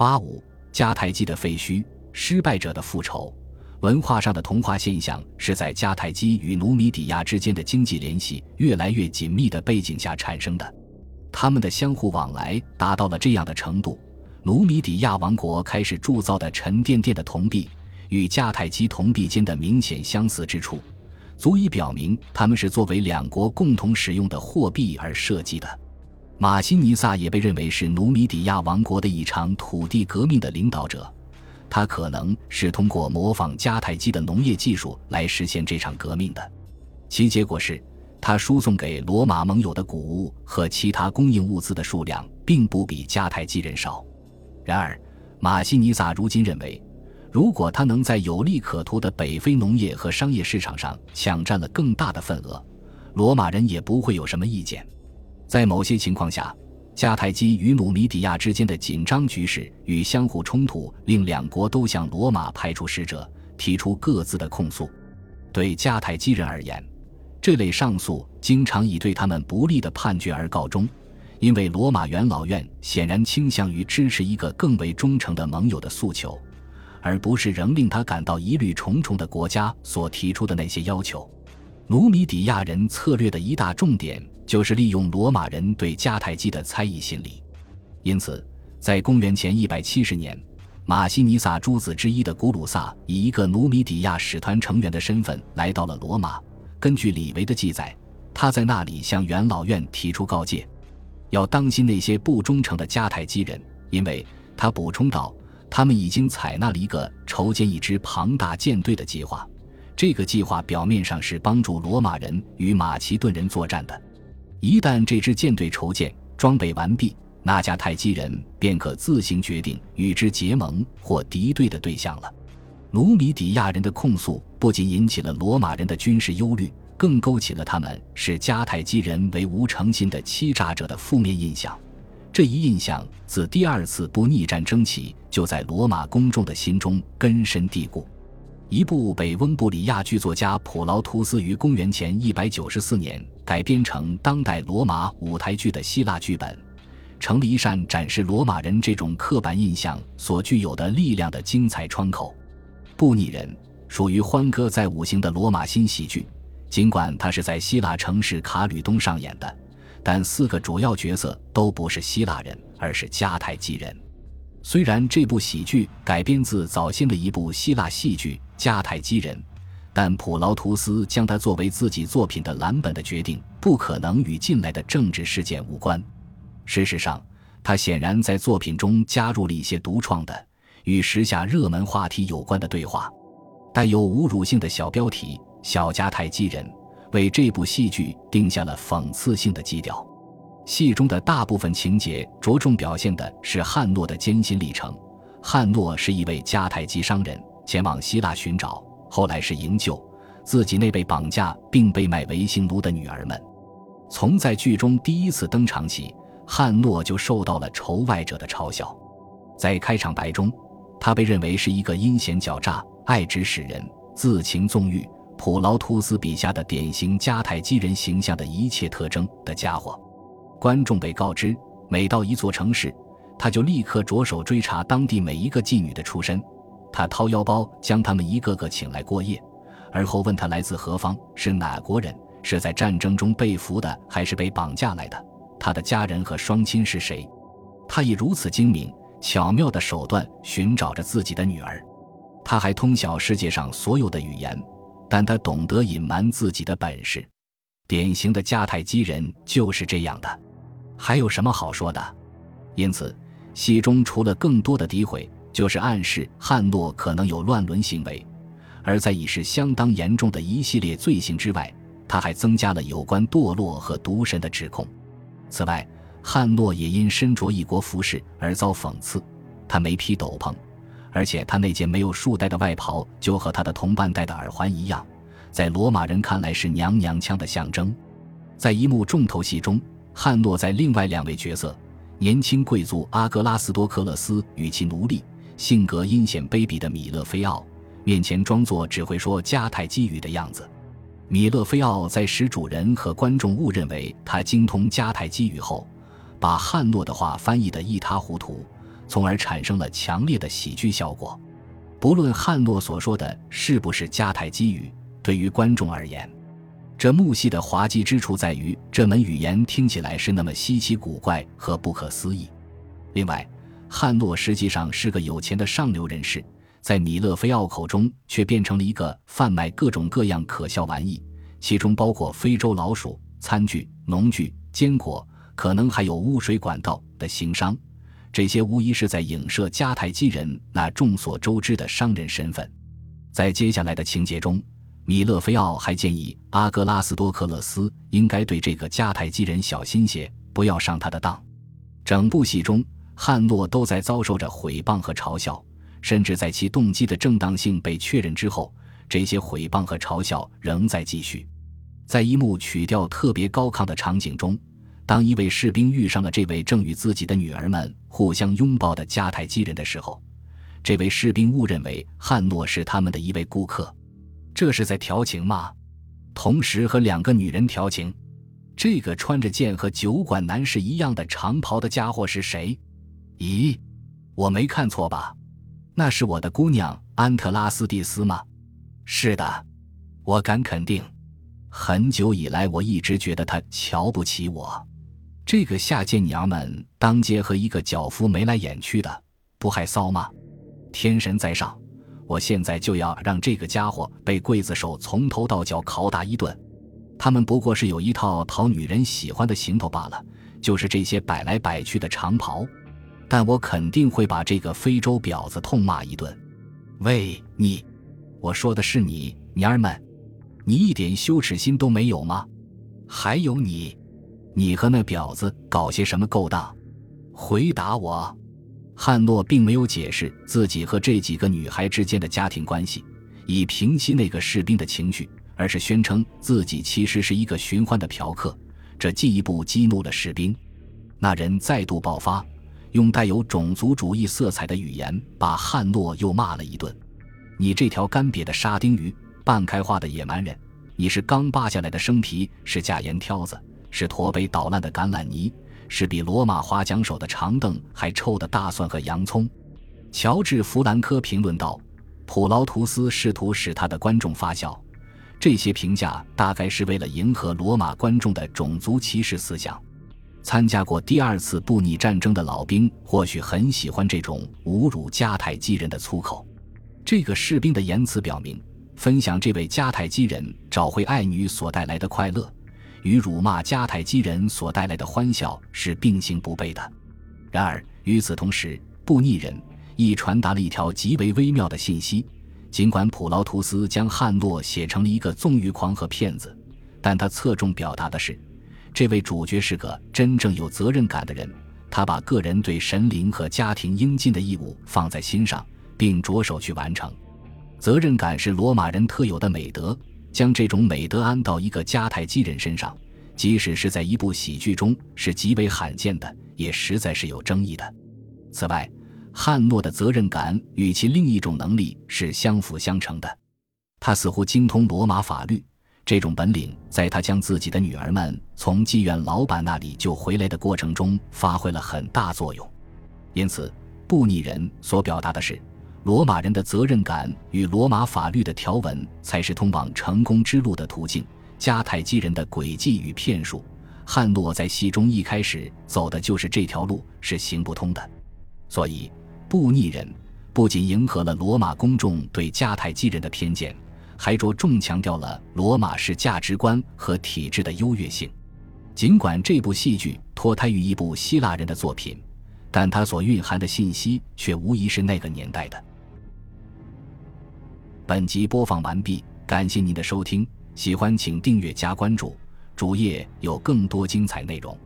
八五迦太基的废墟，失败者的复仇。文化上的同化现象是在迦太基与努米底亚之间的经济联系越来越紧密的背景下产生的。他们的相互往来达到了这样的程度，努米底亚王国开始铸造的沉甸甸的铜币，与迦太基铜币间的明显相似之处，足以表明他们是作为两国共同使用的货币而设计的。马西尼萨也被认为是努米底亚王国的一场土地革命的领导者。他可能是通过模仿迦太基的农业技术来实现这场革命的，其结果是，他输送给罗马盟友的谷物和其他供应物资的数量并不比迦太基人少。然而，马西尼萨如今认为，如果他能在有利可图的北非农业和商业市场上抢占了更大的份额，罗马人也不会有什么意见。在某些情况下。迦太基与努米底亚之间的紧张局势与相互冲突，令两国都向罗马派出使者，提出各自的控诉。对迦太基人而言，这类上诉经常以对他们不利的判决而告终，因为罗马元老院显然倾向于支持一个更为忠诚的盟友的诉求，而不是仍令他感到疑虑重重的国家所提出的那些要求。努米底亚人策略的一大重点。就是利用罗马人对迦太基的猜疑心理，因此，在公元前一百七十年，马西尼萨诸子之一的古鲁萨以一个努米底亚使团成员的身份来到了罗马。根据李维的记载，他在那里向元老院提出告诫，要当心那些不忠诚的迦太基人，因为他补充道，他们已经采纳了一个筹建一支庞大舰队的计划。这个计划表面上是帮助罗马人与马其顿人作战的。一旦这支舰队筹建、装备完毕，那迦太基人便可自行决定与之结盟或敌对的对象了。努米底亚人的控诉不仅引起了罗马人的军事忧虑，更勾起了他们视迦太基人为无诚心的欺诈者的负面印象。这一印象自第二次布匿战争起，就在罗马公众的心中根深蒂固。一部北翁布里亚剧作家普劳图斯于公元前一百九十四年改编成当代罗马舞台剧的希腊剧本，成了一扇展示罗马人这种刻板印象所具有的力量的精彩窗口。布匿人属于欢歌在舞型的罗马新喜剧，尽管它是在希腊城市卡吕东上演的，但四个主要角色都不是希腊人，而是迦太基人。虽然这部喜剧改编自早先的一部希腊戏剧《迦太基人》，但普劳图斯将它作为自己作品的蓝本的决定，不可能与近来的政治事件无关。事实上，他显然在作品中加入了一些独创的、与时下热门话题有关的对话，带有侮辱性的小标题“小迦太基人”为这部戏剧定下了讽刺性的基调。戏中的大部分情节着重表现的是汉诺的艰辛历程。汉诺是一位迦太基商人，前往希腊寻找，后来是营救自己那被绑架并被卖为性奴的女儿们。从在剧中第一次登场起，汉诺就受到了仇外者的嘲笑。在开场白中，他被认为是一个阴险狡诈、爱指使人、自情纵欲、普劳图斯笔下的典型迦太基人形象的一切特征的家伙。观众被告知，每到一座城市，他就立刻着手追查当地每一个妓女的出身。他掏腰包将他们一个个请来过夜，而后问他来自何方，是哪国人，是在战争中被俘的，还是被绑架来的？他的家人和双亲是谁？他以如此精明巧妙的手段寻找着自己的女儿。他还通晓世界上所有的语言，但他懂得隐瞒自己的本事。典型的迦太基人就是这样的。还有什么好说的？因此，戏中除了更多的诋毁，就是暗示汉诺可能有乱伦行为；而在已是相当严重的一系列罪行之外，他还增加了有关堕落和毒神的指控。此外，汉诺也因身着异国服饰而遭讽刺。他没披斗篷，而且他那件没有束带的外袍就和他的同伴戴的耳环一样，在罗马人看来是娘娘腔的象征。在一幕重头戏中。汉诺在另外两位角色——年轻贵族阿格拉斯多克勒斯与其奴隶、性格阴险卑鄙的米勒菲奥面前，装作只会说迦太基语的样子。米勒菲奥在使主人和观众误认为他精通迦太基语后，把汉诺的话翻译得一塌糊涂，从而产生了强烈的喜剧效果。不论汉诺所说的是不是迦太基语，对于观众而言，这幕戏的滑稽之处在于这门语言听起来是那么稀奇古怪和不可思议。另外，汉诺实际上是个有钱的上流人士，在米勒菲奥口中却变成了一个贩卖各种各样可笑玩意，其中包括非洲老鼠、餐具、农具、坚果，可能还有污水管道的行商。这些无疑是在影射迦太基人那众所周知的商人身份。在接下来的情节中，米勒菲奥还建议阿格拉斯多克勒斯应该对这个迦太基人小心些，不要上他的当。整部戏中，汉诺都在遭受着毁谤和嘲笑，甚至在其动机的正当性被确认之后，这些毁谤和嘲笑仍在继续。在一幕曲调特别高亢的场景中。当一位士兵遇上了这位正与自己的女儿们互相拥抱的迦太基人的时候，这位士兵误认为汉诺是他们的一位顾客，这是在调情吗？同时和两个女人调情？这个穿着剑和酒馆男士一样的长袍的家伙是谁？咦，我没看错吧？那是我的姑娘安特拉斯蒂斯吗？是的，我敢肯定。很久以来，我一直觉得他瞧不起我。这个下贱娘们当街和一个脚夫眉来眼去的，不害臊吗？天神在上，我现在就要让这个家伙被刽子手从头到脚拷打一顿。他们不过是有一套讨女人喜欢的行头罢了，就是这些摆来摆去的长袍。但我肯定会把这个非洲婊子痛骂一顿。喂，你，我说的是你，娘儿们，你一点羞耻心都没有吗？还有你。你和那婊子搞些什么勾当？回答我！汉诺并没有解释自己和这几个女孩之间的家庭关系，以平息那个士兵的情绪，而是宣称自己其实是一个寻欢的嫖客。这进一步激怒了士兵。那人再度爆发，用带有种族主义色彩的语言把汉诺又骂了一顿：“你这条干瘪的沙丁鱼，半开化的野蛮人！你是刚扒下来的生皮，是假盐挑子！”是驼背捣烂的橄榄泥，是比罗马花桨手的长凳还臭的大蒜和洋葱。乔治·弗兰科评论道：“普劳图斯试图使他的观众发笑，这些评价大概是为了迎合罗马观众的种族歧视思想。参加过第二次布匿战争的老兵或许很喜欢这种侮辱迦太基人的粗口。这个士兵的言辞表明，分享这位迦太基人找回爱女所带来的快乐。”与辱骂迦太基人所带来的欢笑是并行不悖的。然而，与此同时，布匿人亦传达了一条极为微妙的信息：尽管普劳图斯将汉诺写成了一个纵欲狂和骗子，但他侧重表达的是，这位主角是个真正有责任感的人。他把个人对神灵和家庭应尽的义务放在心上，并着手去完成。责任感是罗马人特有的美德。将这种美德安到一个迦太基人身上，即使是在一部喜剧中，是极为罕见的，也实在是有争议的。此外，汉诺的责任感与其另一种能力是相辅相成的。他似乎精通罗马法律，这种本领在他将自己的女儿们从妓院老板那里救回来的过程中发挥了很大作用。因此，布匿人所表达的是。罗马人的责任感与罗马法律的条文才是通往成功之路的途径。迦太基人的诡计与骗术，汉诺在戏中一开始走的就是这条路，是行不通的。所以，布匿人不仅迎合了罗马公众对迦太基人的偏见，还着重强调了罗马式价值观和体制的优越性。尽管这部戏剧脱胎于一部希腊人的作品，但它所蕴含的信息却无疑是那个年代的。本集播放完毕，感谢您的收听，喜欢请订阅加关注，主页有更多精彩内容。